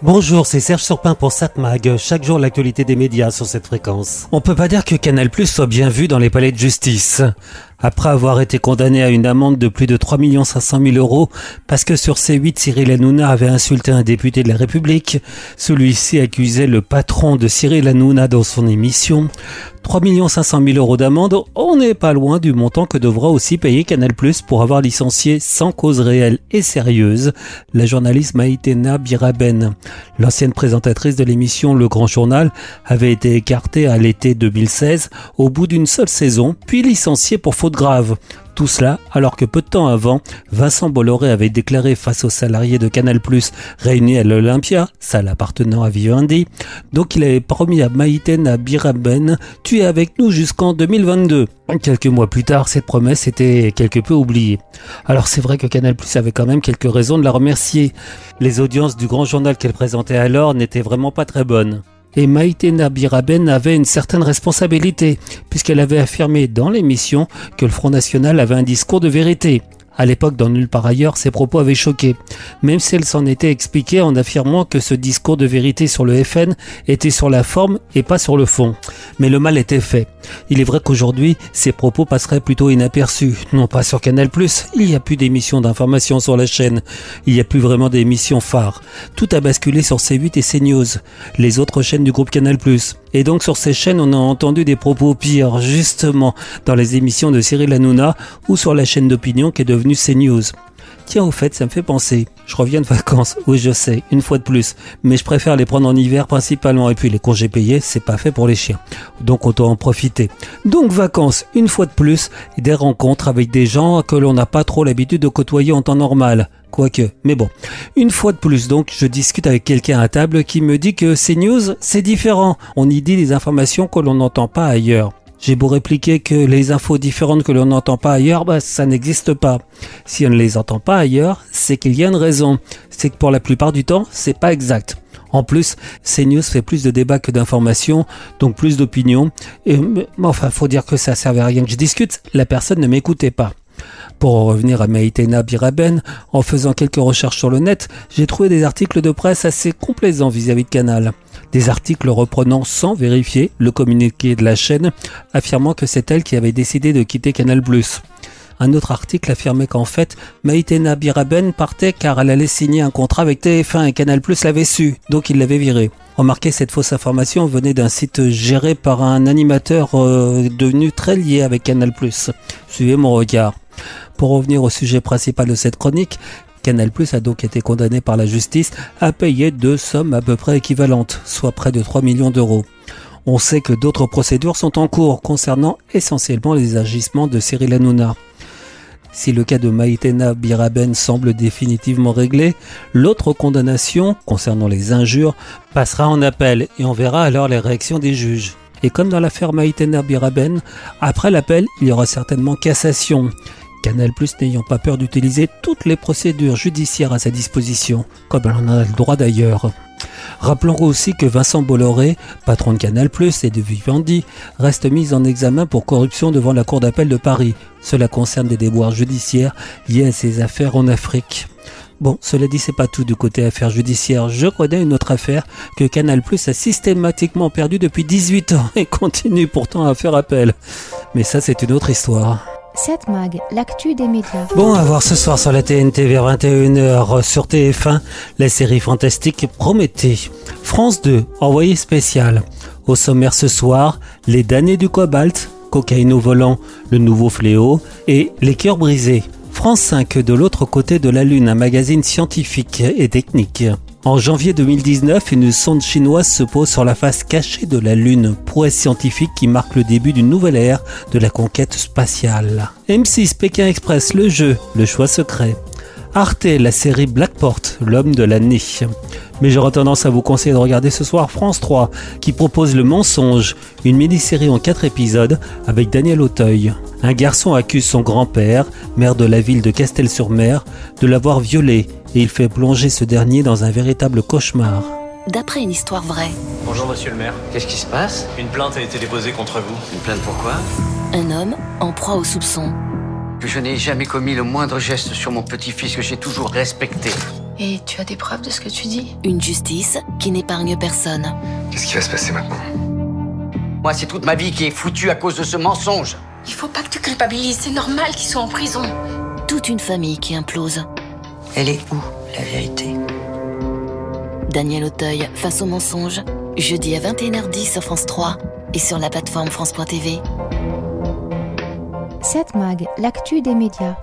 Bonjour, c'est Serge Surpin pour Satmag. Chaque jour, l'actualité des médias sur cette fréquence. On peut pas dire que Canal Plus soit bien vu dans les palais de justice. Après avoir été condamné à une amende de plus de 3 500 000 euros parce que sur C8, Cyril Hanouna avait insulté un député de la République, celui-ci accusait le patron de Cyril Hanouna dans son émission. 3 500 000 euros d'amende, on n'est pas loin du montant que devra aussi payer Canal Plus pour avoir licencié sans cause réelle et sérieuse la journaliste Maïtena Biraben. L'ancienne présentatrice de l'émission Le Grand Journal avait été écartée à l'été 2016 au bout d'une seule saison, puis licenciée pour faute grave. Tout cela alors que peu de temps avant, Vincent Bolloré avait déclaré face aux salariés de Canal+, réunis à l'Olympia, salle appartenant à Vivendi, donc il avait promis à Maïten Biraben, tu es avec nous jusqu'en 2022. Quelques mois plus tard, cette promesse était quelque peu oubliée. Alors c'est vrai que Canal avait quand même quelques raisons de la remercier. Les audiences du grand journal qu'elle présentait alors n'étaient vraiment pas très bonnes. Et Maïtena Biraben avait une certaine responsabilité, puisqu'elle avait affirmé dans l'émission que le Front National avait un discours de vérité. À l'époque, dans Nulle part ailleurs, ses propos avaient choqué, même si elle s'en était expliquée en affirmant que ce discours de vérité sur le FN était sur la forme et pas sur le fond. Mais le mal était fait. Il est vrai qu'aujourd'hui, ces propos passeraient plutôt inaperçus. Non pas sur Canal+, il n'y a plus d'émissions d'information sur la chaîne. Il n'y a plus vraiment d'émissions phares. Tout a basculé sur C8 et CNews, les autres chaînes du groupe Canal+. Et donc sur ces chaînes, on a entendu des propos pires, justement, dans les émissions de Cyril Hanouna ou sur la chaîne d'opinion qui est devenue CNews. Tiens, au fait, ça me fait penser. Je reviens de vacances. Oui, je sais, une fois de plus. Mais je préfère les prendre en hiver principalement. Et puis les congés payés, c'est pas fait pour les chiens. Donc on doit en profiter. Donc vacances, une fois de plus. Des rencontres avec des gens que l'on n'a pas trop l'habitude de côtoyer en temps normal. Quoique, mais bon. Une fois de plus, donc, je discute avec quelqu'un à table qui me dit que ces news, c'est différent. On y dit des informations que l'on n'entend pas ailleurs. J'ai beau répliquer que les infos différentes que l'on n'entend pas ailleurs, bah, ça n'existe pas. Si on ne les entend pas ailleurs, c'est qu'il y a une raison. C'est que pour la plupart du temps, c'est pas exact. En plus, CNews fait plus de débats que d'informations, donc plus d'opinions. Et, enfin, faut dire que ça servait à rien que je discute. La personne ne m'écoutait pas. Pour en revenir à Maïtena Biraben, en faisant quelques recherches sur le net, j'ai trouvé des articles de presse assez complaisants vis-à-vis de Canal. Des articles reprenant sans vérifier le communiqué de la chaîne, affirmant que c'est elle qui avait décidé de quitter Canal+. Un autre article affirmait qu'en fait, Maïtena Biraben partait car elle allait signer un contrat avec TF1 et Canal l'avait su, donc il l'avait virée. Remarquez, cette fausse information venait d'un site géré par un animateur euh, devenu très lié avec Canal. Suivez mon regard. Pour revenir au sujet principal de cette chronique, Canal Plus a donc été condamné par la justice à payer deux sommes à peu près équivalentes, soit près de 3 millions d'euros. On sait que d'autres procédures sont en cours concernant essentiellement les agissements de Cyril Hanouna. Si le cas de Maïtena Biraben semble définitivement réglé, l'autre condamnation, concernant les injures, passera en appel et on verra alors les réactions des juges. Et comme dans l'affaire Maïtena Biraben, après l'appel, il y aura certainement cassation. Canal Plus n'ayant pas peur d'utiliser toutes les procédures judiciaires à sa disposition, comme elle en a le droit d'ailleurs. Rappelons aussi que Vincent Bolloré, patron de Canal Plus et de Vivendi, reste mis en examen pour corruption devant la Cour d'appel de Paris. Cela concerne des déboires judiciaires liés à ses affaires en Afrique. Bon, cela dit, c'est pas tout du côté affaires judiciaires. Je connais une autre affaire que Canal Plus a systématiquement perdu depuis 18 ans et continue pourtant à faire appel. Mais ça, c'est une autre histoire. 7 Mag, l'actu des médias. Bon, à voir ce soir sur la TNT vers 21h sur TF1, la série fantastique Prométhée. France 2, envoyé spécial. Au sommaire ce soir, les damnés du cobalt, cocaïne au volant, le nouveau fléau et les cœurs brisés. France 5 de l'autre côté de la Lune, un magazine scientifique et technique. En janvier 2019, une sonde chinoise se pose sur la face cachée de la Lune, prouesse scientifique qui marque le début d'une nouvelle ère de la conquête spatiale. M6 Pékin Express, le jeu, le choix secret. Arte, la série Blackport, l'homme de l'année. Mais j'aurais tendance à vous conseiller de regarder ce soir France 3, qui propose Le Mensonge, une mini-série en 4 épisodes avec Daniel Auteuil. Un garçon accuse son grand-père, maire de la ville de Castel-sur-Mer, de l'avoir violé et il fait plonger ce dernier dans un véritable cauchemar. D'après une histoire vraie. Bonjour monsieur le maire. Qu'est-ce qui se passe? Une plainte a été déposée contre vous. Une plainte pourquoi Un homme en proie au soupçon. Que je n'ai jamais commis le moindre geste sur mon petit-fils que j'ai toujours respecté. Et tu as des preuves de ce que tu dis? Une justice qui n'épargne personne. Qu'est-ce qui va se passer maintenant? Moi, c'est toute ma vie qui est foutue à cause de ce mensonge. Il faut pas que tu culpabilises, c'est normal qu'ils soient en prison. Toute une famille qui implose. Elle est où, la vérité? Daniel Auteuil face au mensonge, jeudi à 21h10 sur France 3 et sur la plateforme France.tv. 7 Mag, l'actu des médias.